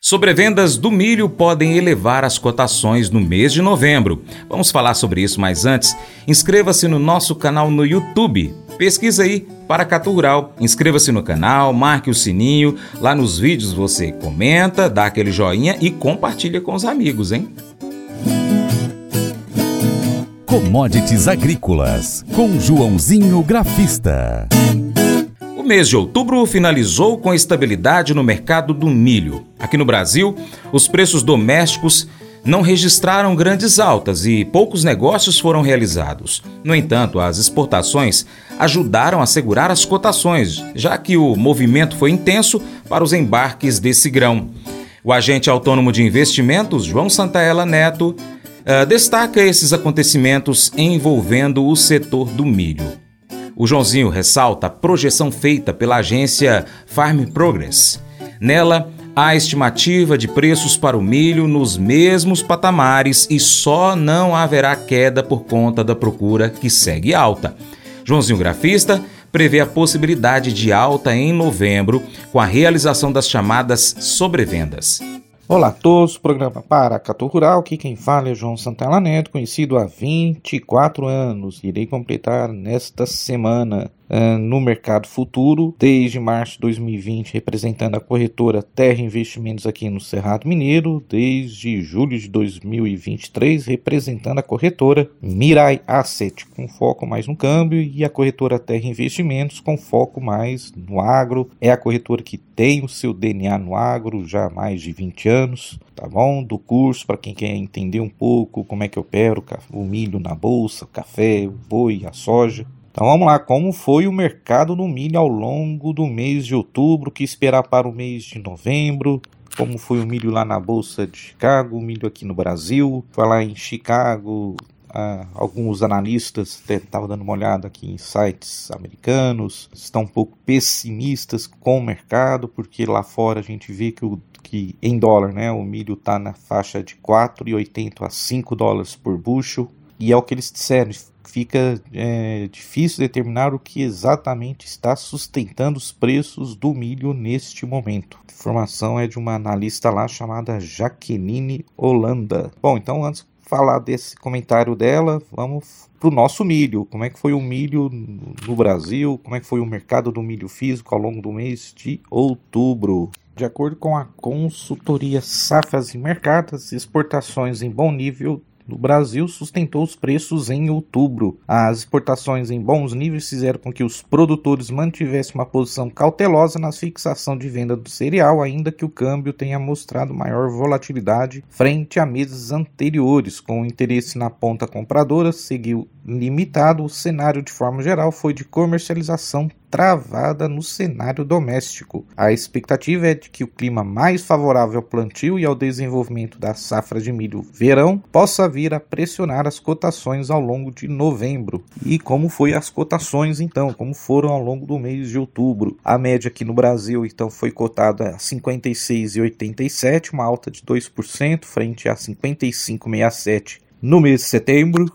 Sobrevendas do milho podem elevar as cotações no mês de novembro. Vamos falar sobre isso, mas antes, inscreva-se no nosso canal no YouTube. Pesquisa aí Paracatu Rural. Inscreva-se no canal, marque o sininho. Lá nos vídeos você comenta, dá aquele joinha e compartilha com os amigos, hein? Commodities Agrícolas, com Joãozinho Grafista mês de outubro finalizou com estabilidade no mercado do milho. Aqui no Brasil, os preços domésticos não registraram grandes altas e poucos negócios foram realizados. No entanto, as exportações ajudaram a segurar as cotações, já que o movimento foi intenso para os embarques desse grão. O agente autônomo de investimentos, João Santaella Neto, uh, destaca esses acontecimentos envolvendo o setor do milho. O Joãozinho ressalta a projeção feita pela agência Farm Progress. Nela, há estimativa de preços para o milho nos mesmos patamares e só não haverá queda por conta da procura que segue alta. Joãozinho Grafista prevê a possibilidade de alta em novembro com a realização das chamadas sobrevendas. Olá a todos, programa Paracatu Rural, aqui quem fala é João Santana Neto, conhecido há 24 anos. Irei completar nesta semana uh, no mercado futuro, desde março de 2020, representando a corretora Terra Investimentos aqui no Cerrado Mineiro, desde julho de 2023, representando a corretora Mirai Asset, com foco mais no câmbio, e a corretora Terra Investimentos, com foco mais no agro. É a corretora que tem o seu DNA no agro já há mais de 20 anos, tá bom? Do curso, para quem quer entender um pouco como é que opera o milho na bolsa, o café, o boi, a soja. Então vamos lá, como foi o mercado do milho ao longo do mês de outubro, que esperar para o mês de novembro, como foi o milho lá na Bolsa de Chicago, o milho aqui no Brasil, falar em Chicago, ah, alguns analistas estavam dando uma olhada aqui em sites americanos, estão um pouco pessimistas com o mercado, porque lá fora a gente vê que, o, que em dólar né, o milho está na faixa de 4,80 a 5 dólares por bushel, e é o que eles disseram, fica é, difícil determinar o que exatamente está sustentando os preços do milho neste momento. A informação é de uma analista lá chamada Jaqueline Holanda. Bom, então antes de falar desse comentário dela, vamos para o nosso milho. Como é que foi o milho no Brasil? Como é que foi o mercado do milho físico ao longo do mês de outubro? De acordo com a consultoria Safras e Mercados, exportações em bom nível no Brasil sustentou os preços em outubro. As exportações em bons níveis fizeram com que os produtores mantivessem uma posição cautelosa na fixação de venda do cereal, ainda que o câmbio tenha mostrado maior volatilidade frente a meses anteriores. Com o interesse na ponta compradora, seguiu limitado, o cenário de forma geral foi de comercialização travada no cenário doméstico. A expectativa é de que o clima mais favorável ao plantio e ao desenvolvimento da safra de milho verão possa vir a pressionar as cotações ao longo de novembro. E como foi as cotações então, como foram ao longo do mês de outubro? A média aqui no Brasil então foi cotada a 56,87, uma alta de 2% frente a 55,67 no mês de setembro,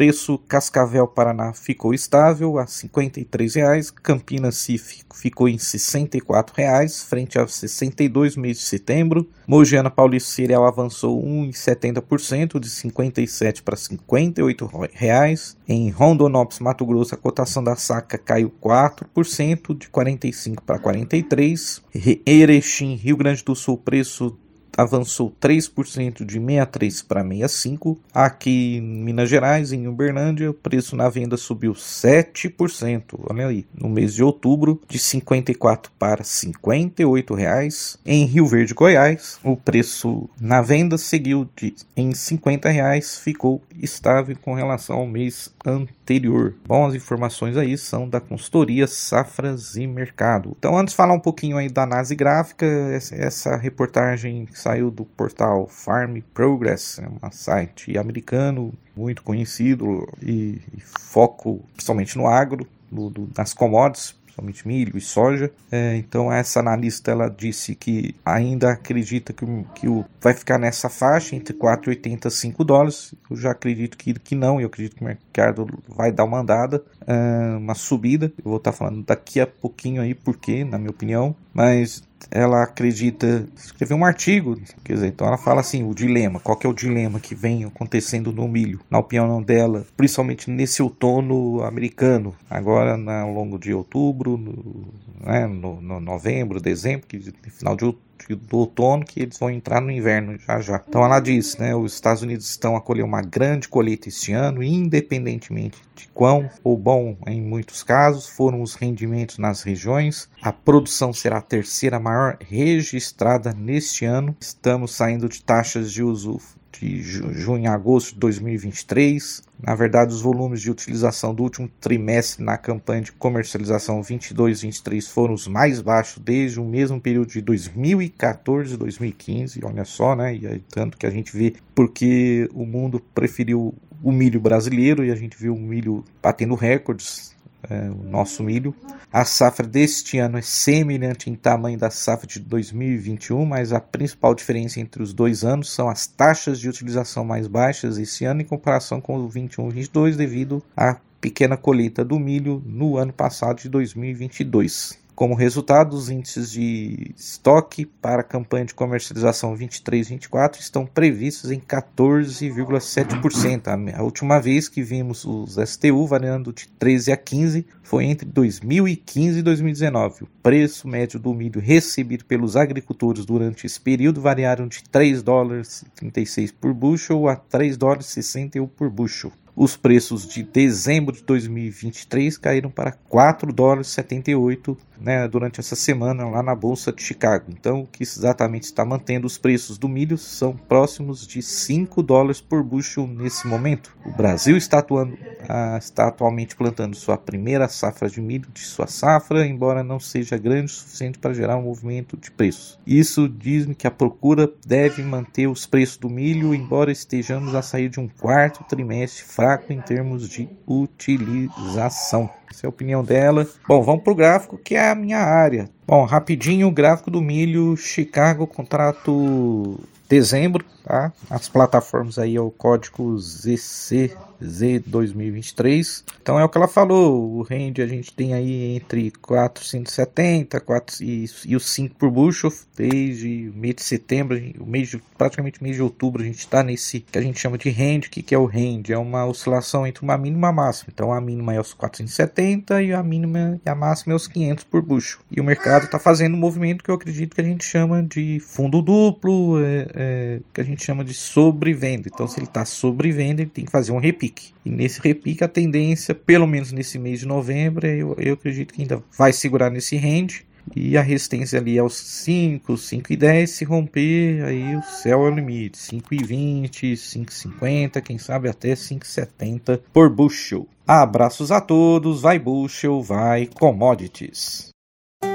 preço Cascavel Paraná ficou estável a R$ 53,00, Campinas Cif ficou em R$ 64,00, frente a R$ 62 mês de setembro. Mogiana Paulista Cereal avançou 1,70%, de R$ 57 para R$ 58,00. Em Rondonópolis, Mato Grosso, a cotação da saca caiu 4%, de 45 para 43. Erechim, Rio Grande do Sul, preço avançou 3% de 63 para 65. Aqui em Minas Gerais, em Uberlândia, o preço na venda subiu 7%, olha aí, no mês de outubro, de 54 para 58 reais. Em Rio Verde, Goiás, o preço na venda seguiu de em 50 reais, ficou estável com relação ao mês anterior. Bom, as informações aí são da consultoria Safras e Mercado. Então, antes de falar um pouquinho aí da análise gráfica, essa reportagem saiu do portal Farm Progress, é um site americano muito conhecido e, e foco principalmente no agro, no, do, nas commodities, principalmente milho e soja. É, então essa analista ela disse que ainda acredita que, que o, vai ficar nessa faixa entre 4,80 e 5 dólares. Eu já acredito que, que não, eu acredito que o mercado vai dar uma andada, é, uma subida. Eu vou estar falando daqui a pouquinho aí porque, na minha opinião, mas ela acredita, escreveu um artigo, quer dizer, então ela fala assim, o dilema, qual que é o dilema que vem acontecendo no milho, na opinião dela, principalmente nesse outono americano, agora né, ao longo de outubro, no, né, no, no novembro, dezembro, que final de outubro, do outono que eles vão entrar no inverno já já. Então ela diz, né, os Estados Unidos estão a colher uma grande colheita este ano, independentemente de quão ou bom em muitos casos foram os rendimentos nas regiões. A produção será a terceira maior registrada neste ano. Estamos saindo de taxas de uso de junho a agosto de 2023. Na verdade, os volumes de utilização do último trimestre na campanha de comercialização 22-23 foram os mais baixos desde o mesmo período de 2014 e 2015. Olha só, né? E aí, tanto que a gente vê porque o mundo preferiu o milho brasileiro e a gente viu o milho batendo recordes é, o nosso milho. A safra deste ano é semelhante em tamanho da safra de 2021, mas a principal diferença entre os dois anos são as taxas de utilização mais baixas esse ano em comparação com o 21-22 devido à pequena colheita do milho no ano passado de 2022. Como resultado, os índices de estoque para a campanha de comercialização 23-24 estão previstos em 14,7%. A última vez que vimos os STU variando de 13 a 15 foi entre 2015 e 2019. O preço médio do milho recebido pelos agricultores durante esse período variaram de 3 dólares 36 por bushel a 3 dólares 61 por bushel. Os preços de dezembro de 2023 caíram para 4 dólares 78 né, durante essa semana lá na Bolsa de Chicago. Então, o que exatamente está mantendo os preços do milho são próximos de 5 dólares por bushel nesse momento. O Brasil está, atuando, ah, está atualmente plantando sua primeira safra de milho de sua safra, embora não seja grande o suficiente para gerar um movimento de preços. Isso diz-me que a procura deve manter os preços do milho, embora estejamos a sair de um quarto trimestre fraco em termos de utilização. Essa é a opinião dela. Bom, vamos para o gráfico que é a minha área. Bom, rapidinho o gráfico do milho, Chicago, contrato dezembro, tá? As plataformas aí é o código ZC Z 2023. Então é o que ela falou, o range a gente tem aí entre 470 4, e, e os 5 por bushel desde mês de setembro, o mês de, praticamente mês de outubro a gente está nesse que a gente chama de range, que, que é o range? É uma oscilação entre uma mínima e uma máxima. Então a mínima é os 470 e a mínima e a máxima é os 500 por bushel. E o mercado está fazendo um movimento que eu acredito que a gente chama de fundo duplo, é, é, que a gente chama de sobrevenda. Então se ele está sobrevenda, ele tem que fazer um repique repique. E nesse repique, a tendência, pelo menos nesse mês de novembro, eu, eu acredito que ainda vai segurar nesse range. E a resistência ali aos 5, 5 e 10, se romper, aí o céu é o limite. 5 e 20, 5 e 50, quem sabe até 5 e 70 por bushel. Abraços a todos, vai bushel, vai commodities.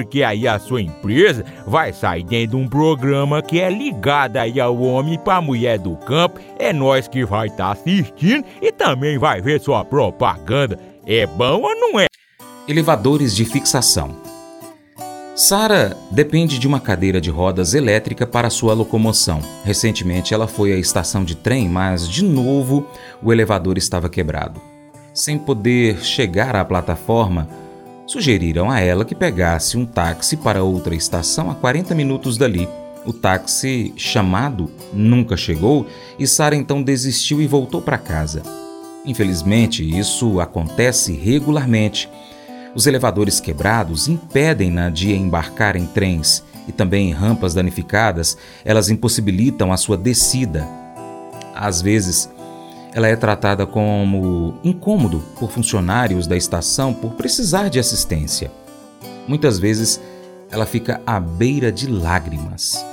porque aí a sua empresa vai sair dentro de um programa que é ligado aí ao homem para mulher do campo. É nós que vai estar tá assistindo e também vai ver sua propaganda. É bom ou não é? Elevadores de fixação. Sara depende de uma cadeira de rodas elétrica para sua locomoção. Recentemente ela foi à estação de trem, mas de novo o elevador estava quebrado. Sem poder chegar à plataforma, sugeriram a ela que pegasse um táxi para outra estação a 40 minutos dali. O táxi chamado nunca chegou e Sara então desistiu e voltou para casa. Infelizmente, isso acontece regularmente os elevadores quebrados impedem-na de embarcar em trens e também em rampas danificadas, elas impossibilitam a sua descida. Às vezes, ela é tratada como incômodo por funcionários da estação por precisar de assistência. Muitas vezes, ela fica à beira de lágrimas.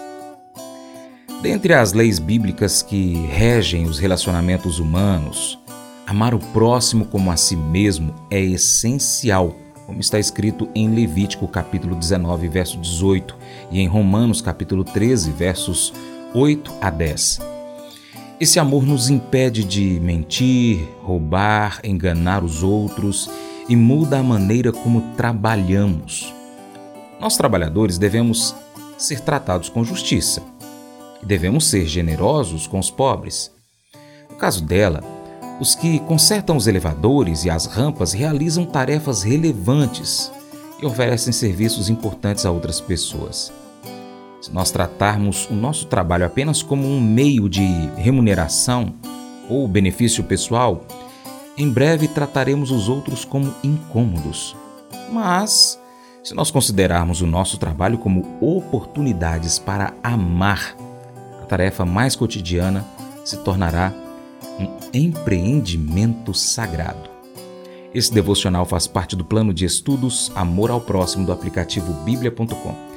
Dentre as leis bíblicas que regem os relacionamentos humanos, amar o próximo como a si mesmo é essencial como está escrito em Levítico capítulo 19, verso 18 e em Romanos capítulo 13, versos 8 a 10. Esse amor nos impede de mentir, roubar, enganar os outros e muda a maneira como trabalhamos. Nós trabalhadores devemos ser tratados com justiça e devemos ser generosos com os pobres. No caso dela, os que consertam os elevadores e as rampas realizam tarefas relevantes e oferecem serviços importantes a outras pessoas. Se nós tratarmos o nosso trabalho apenas como um meio de remuneração ou benefício pessoal, em breve trataremos os outros como incômodos. Mas, se nós considerarmos o nosso trabalho como oportunidades para amar, a tarefa mais cotidiana se tornará um empreendimento sagrado. Esse devocional faz parte do plano de estudos Amor ao Próximo do aplicativo bíblia.com.